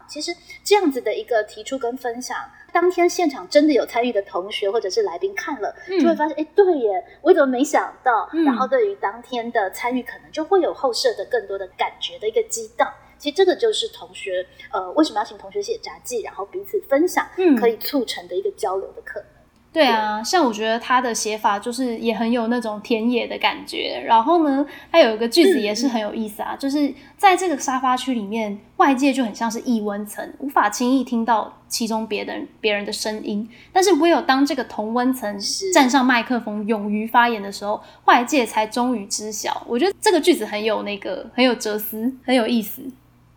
其实这样子的一个提出跟分享，当天现场真的有参与的同学或者是来宾看了，就会发现，哎，对耶，我怎么没想到？然后对于当天的参与，可能就会有后设的更多的感觉的一个激荡。其实这个就是同学，呃，为什么要请同学写札记，然后彼此分享，可以促成的一个交流的可能。对啊，像我觉得他的写法就是也很有那种田野的感觉。然后呢，他有一个句子也是很有意思啊，就是在这个沙发区里面，外界就很像是异温层，无法轻易听到其中别人别人的声音。但是唯有当这个同温层站上麦克风，勇于发言的时候，外界才终于知晓。我觉得这个句子很有那个很有哲思，很有意思。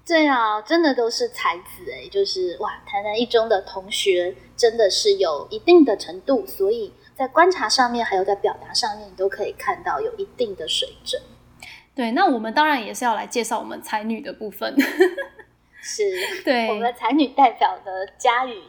对啊，真的都是才子哎，就是哇，台南一中的同学真的是有一定的程度，所以在观察上面还有在表达上面，你都可以看到有一定的水准。对，那我们当然也是要来介绍我们才女的部分，是 对我们的才女代表的佳宇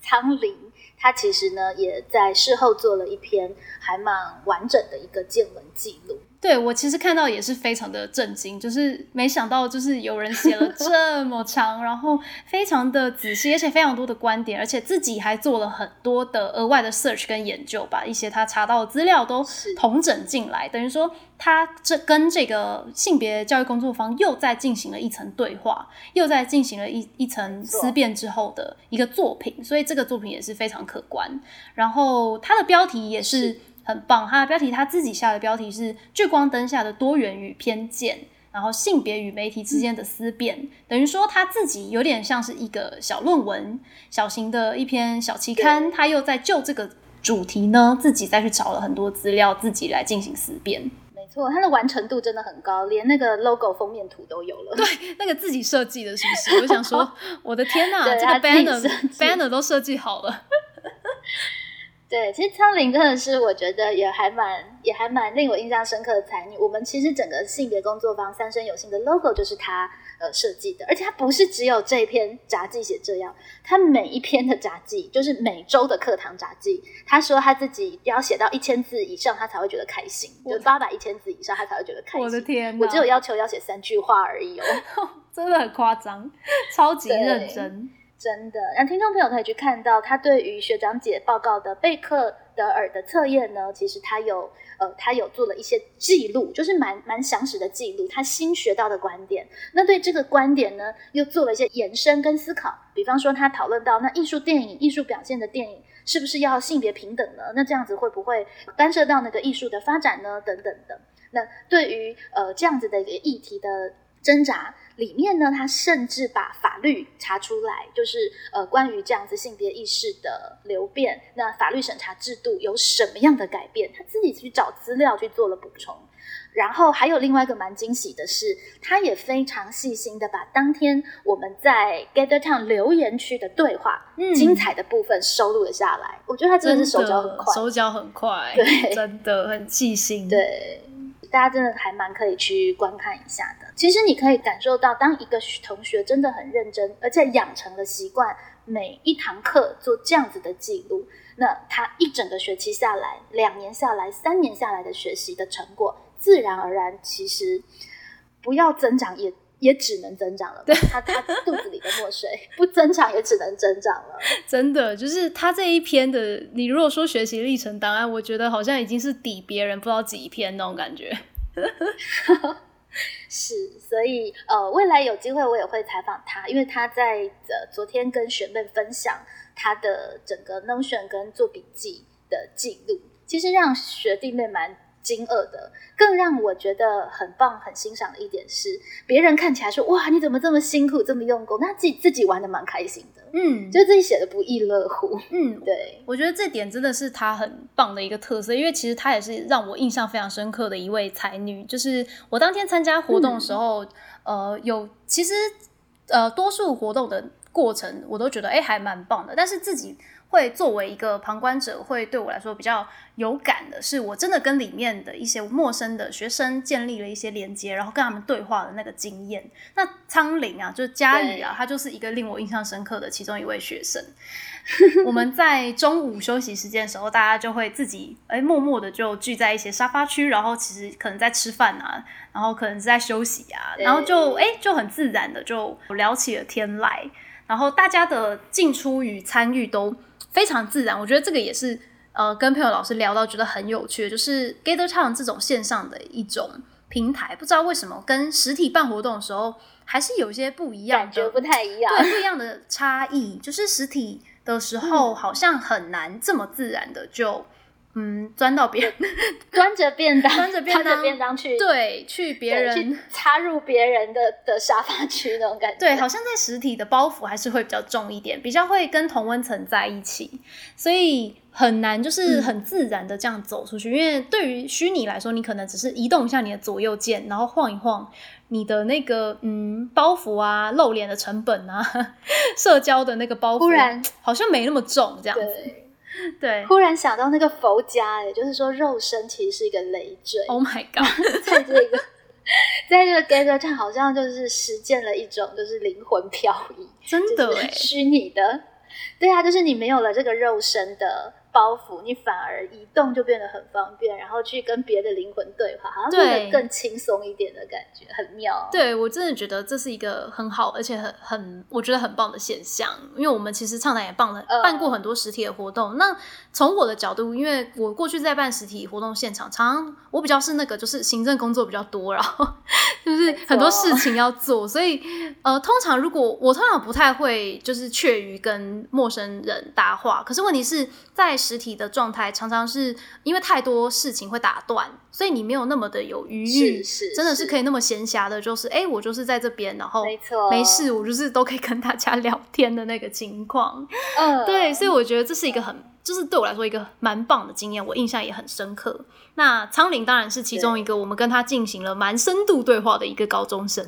苍林，她其实呢也在事后做了一篇还蛮完整的一个见闻记录。对我其实看到也是非常的震惊，就是没想到就是有人写了这么长，然后非常的仔细，而且非常多的观点，而且自己还做了很多的额外的 search 跟研究，把一些他查到的资料都统整进来，等于说他这跟这个性别教育工作坊又在进行了一层对话，又在进行了一一层思辨之后的一个作品，所以这个作品也是非常可观。然后它的标题也是。很棒，它的标题他自己下的标题是“聚光灯下的多元与偏见”，然后性别与媒体之间的思辨，等于说他自己有点像是一个小论文、小型的一篇小期刊，他又在就这个主题呢，自己再去找了很多资料，自己来进行思辨。没错，它的完成度真的很高，连那个 logo 封面图都有了。对，那个自己设计的，是不是？我想说，我的天哪，这个 banner banner 都设计好了。对，其实苍林真的是我觉得也还蛮也还蛮令我印象深刻的才女。我们其实整个性别工作坊三生有幸的 logo 就是他呃设计的，而且他不是只有这一篇杂记写这样，他每一篇的杂记就是每周的课堂杂记，他说他自己要写到一千字以上，他才会觉得开心，就八百一千字以上他才会觉得开心。我的天，我只有要求要写三句话而已哦，真的很夸张，超级认真。真的，让听众朋友可以去看到他对于学长姐报告的贝克德尔的测验呢，其实他有呃，他有做了一些记录，就是蛮蛮详实的记录，他新学到的观点。那对这个观点呢，又做了一些延伸跟思考。比方说，他讨论到那艺术电影、艺术表现的电影是不是要性别平等呢？那这样子会不会干涉到那个艺术的发展呢？等等的。那对于呃这样子的一个议题的挣扎。里面呢，他甚至把法律查出来，就是呃，关于这样子性别意识的流变，那法律审查制度有什么样的改变？他自己去找资料去做了补充。然后还有另外一个蛮惊喜的是，他也非常细心的把当天我们在 Gather Town 留言区的对话，精彩的部分收录了下来。我觉得他真的是手脚很快，手脚很快，对，真的很细心，对。大家真的还蛮可以去观看一下的。其实你可以感受到，当一个同学真的很认真，而且养成了习惯，每一堂课做这样子的记录，那他一整个学期下来，两年下来，三年下来的学习的成果，自然而然，其实不要增长也。也只能增长了，对，他他肚子里的墨水不增长也只能增长了。真的，就是他这一篇的，你如果说学习历程档案，我觉得好像已经是抵别人不知道几篇那种感觉。是，所以呃，未来有机会我也会采访他，因为他在呃昨天跟学妹分享他的整个 Notion 跟做笔记的记录，其实让学弟妹蛮。惊愕的，更让我觉得很棒、很欣赏的一点是，别人看起来说：“哇，你怎么这么辛苦、这么用功？”那自己自己玩的蛮开心的，嗯，就自己写的不亦乐乎，嗯，对，我觉得这点真的是他很棒的一个特色，因为其实他也是让我印象非常深刻的一位才女。就是我当天参加活动的时候，呃，有其实呃多数活动的过程我都觉得哎还蛮棒的，但是自己。会作为一个旁观者，会对我来说比较有感的是，我真的跟里面的一些陌生的学生建立了一些连接，然后跟他们对话的那个经验。那苍林啊，就是佳宇啊，他就是一个令我印象深刻的其中一位学生。我们在中午休息时间的时候，大家就会自己哎默默的就聚在一些沙发区，然后其实可能在吃饭啊，然后可能是在休息啊，然后就哎就很自然的就聊起了天来。然后大家的进出与参与都非常自然。我觉得这个也是呃跟朋友老师聊到觉得很有趣的，就是 Gather Town 这种线上的一种平台，不知道为什么跟实体办活动的时候还是有些不一样感觉不太一样，对不一样的差异，就是实体的时候好像很难这么自然的就。嗯，钻到别人端着便当，端着便 当便当去，对，去别人插入别人的的沙发区那种感觉。对，好像在实体的包袱还是会比较重一点，比较会跟同温层在一起，所以很难就是很自然的这样走出去。因为对于虚拟来说，你可能只是移动一下你的左右键，然后晃一晃你的那个嗯包袱啊，露脸的成本啊，社交的那个包袱，突然好像没那么重这样子。对，忽然想到那个佛家，也，就是说肉身其实是一个累赘。Oh my god，在这个，在这个 gather 上，好像就是实践了一种就是灵魂漂移，真的哎，虚拟的，对啊，就是你没有了这个肉身的。包袱，你反而移动就变得很方便，然后去跟别的灵魂对话，好像变得更轻松一点的感觉，很妙。对我真的觉得这是一个很好，而且很很我觉得很棒的现象。因为我们其实畅谈也办了办过很多实体的活动。那从我的角度，因为我过去在办实体活动现场，常常我比较是那个就是行政工作比较多，然后 就是很多事情要做，所以呃，通常如果我通常不太会就是怯于跟陌生人搭话，可是问题是在。实体的状态常常是因为太多事情会打断，所以你没有那么的有余裕，真的是可以那么闲暇的，就是哎，我就是在这边，然后没错，没事，我就是都可以跟大家 聊天的那个情况。嗯，对，所以我觉得这是一个很，就是对我来说一个蛮棒的经验，我印象也很深刻。那苍林当然是其中一个，我们跟他进行了蛮深度对话的一个高中生，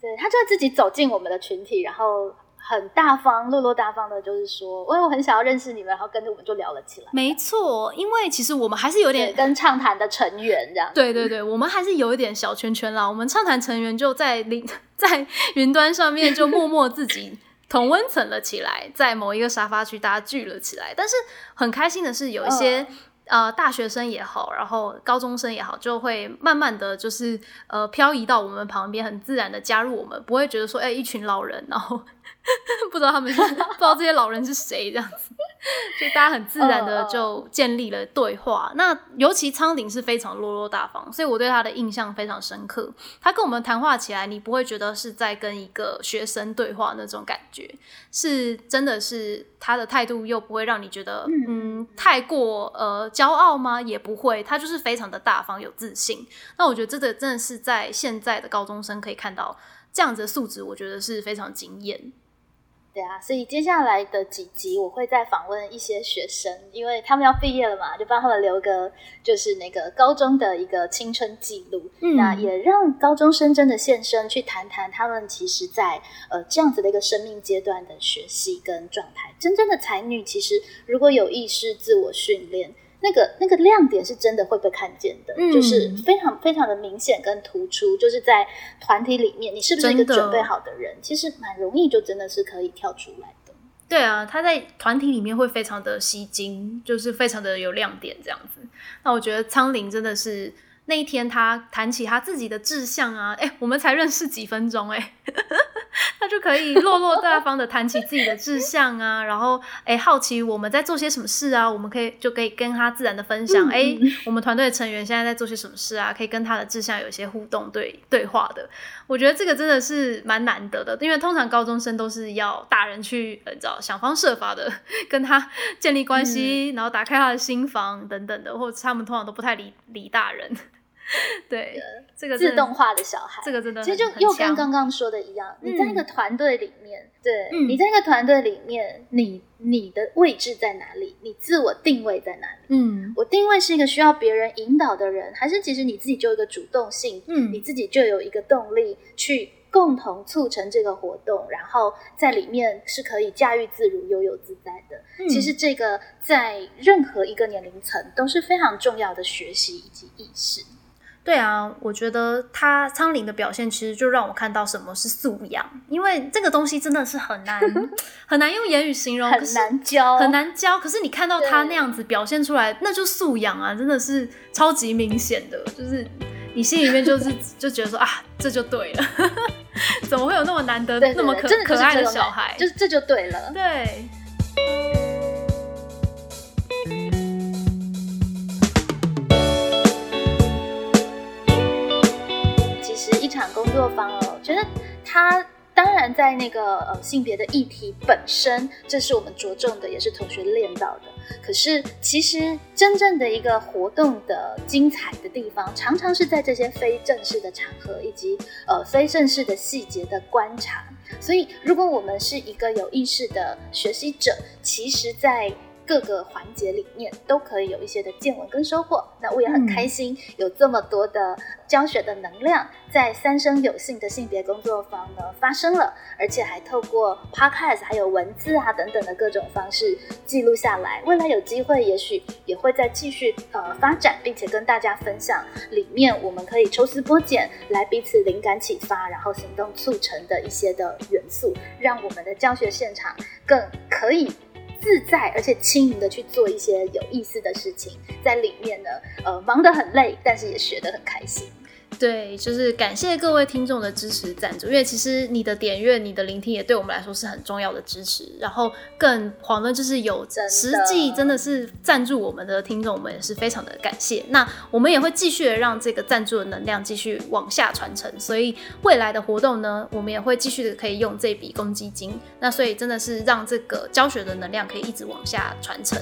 对他就会自己走进我们的群体，然后。很大方，落落大方的，就是说，因为我很想要认识你们，然后跟着我们就聊了起来。没错，因为其实我们还是有点跟畅谈的成员这样。对对对，我们还是有一点小圈圈啦。我们畅谈成员就在云 在云端上面就默默自己同温层了起来，在某一个沙发区大家聚了起来。但是很开心的是，有一些呃大学生也好，然后高中生也好，就会慢慢的就是呃漂移到我们旁边，很自然的加入我们，不会觉得说哎一群老人，然后。不知道他们是 不知道这些老人是谁，这样子，就大家很自然的就建立了对话。那尤其苍顶是非常落落大方，所以我对他的印象非常深刻。他跟我们谈话起来，你不会觉得是在跟一个学生对话那种感觉，是真的是他的态度又不会让你觉得嗯太过呃骄傲吗？也不会，他就是非常的大方有自信。那我觉得这个真的是在现在的高中生可以看到。这样子的素质，我觉得是非常惊艳。对啊，所以接下来的几集我会再访问一些学生，因为他们要毕业了嘛，就帮他们留个就是那个高中的一个青春记录。嗯，那也让高中生真的现身去谈谈他们其实，在呃这样子的一个生命阶段的学习跟状态。真正的才女，其实如果有意识自我训练。那个那个亮点是真的会被看见的，就是非常非常的明显跟突出，就是在团体里面，你是不是一个准备好的人，其实蛮容易就真的是可以跳出来的。对啊，他在团体里面会非常的吸睛，就是非常的有亮点这样子。那我觉得苍林真的是。那一天，他谈起他自己的志向啊，哎，我们才认识几分钟，哎，他就可以落落大方的谈起自己的志向啊，然后哎，好奇我们在做些什么事啊，我们可以就可以跟他自然的分享，哎，我们团队的成员现在在做些什么事啊，可以跟他的志向有一些互动对对话的。我觉得这个真的是蛮难得的，因为通常高中生都是要大人去，你知道，想方设法的 跟他建立关系，然后打开他的心房等等的，或者他们通常都不太理理大人。对，这个自动化的小孩，这个真的其实就又跟刚刚说的一样，你在一个团队里面，对，你在一个团队里面，你你的位置在哪里？你自我定位在哪里？嗯，我定位是一个需要别人引导的人，还是其实你自己就有一个主动性？嗯，你自己就有一个动力去共同促成这个活动，然后在里面是可以驾驭自如、悠悠自在的。其实这个在任何一个年龄层都是非常重要的学习以及意识。对啊，我觉得他苍林的表现其实就让我看到什么是素养，因为这个东西真的是很难 很难用言语形容，很难教，很难教。可是你看到他那样子表现出来，那就素养啊，真的是超级明显的，就是你心里面就是就觉得说啊，这就对了。怎么会有那么难得、那么可可爱的小孩？就是这就对了。对。一场工作坊哦，我觉得他当然在那个呃性别的议题本身，这是我们着重的，也是同学练到的。可是其实真正的一个活动的精彩的地方，常常是在这些非正式的场合以及呃非正式的细节的观察。所以，如果我们是一个有意识的学习者，其实在各个环节里面都可以有一些的见闻跟收获。那我也很开心，有这么多的教学的能量在三生有幸的性别工作坊呢发生了，而且还透过 podcast 还有文字啊等等的各种方式记录下来。未来有机会，也许也会再继续呃发展，并且跟大家分享里面我们可以抽丝剥茧，来彼此灵感启发，然后行动促成的一些的元素，让我们的教学现场更可以。自在而且轻盈的去做一些有意思的事情，在里面呢，呃，忙得很累，但是也学得很开心。对，就是感谢各位听众的支持赞助，因为其实你的点阅、你的聆听也对我们来说是很重要的支持。然后更遑论就是有实际真的是赞助我们的听众，我们也是非常的感谢。那我们也会继续的让这个赞助的能量继续往下传承，所以未来的活动呢，我们也会继续的可以用这笔公积金。那所以真的是让这个教学的能量可以一直往下传承。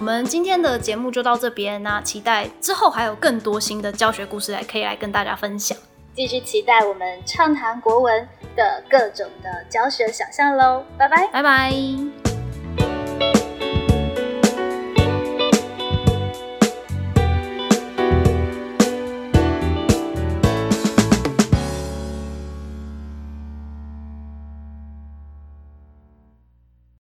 我们今天的节目就到这边，那期待之后还有更多新的教学故事来可以来跟大家分享。继续期待我们畅谈国文的各种的教学想象喽，拜拜。拜拜。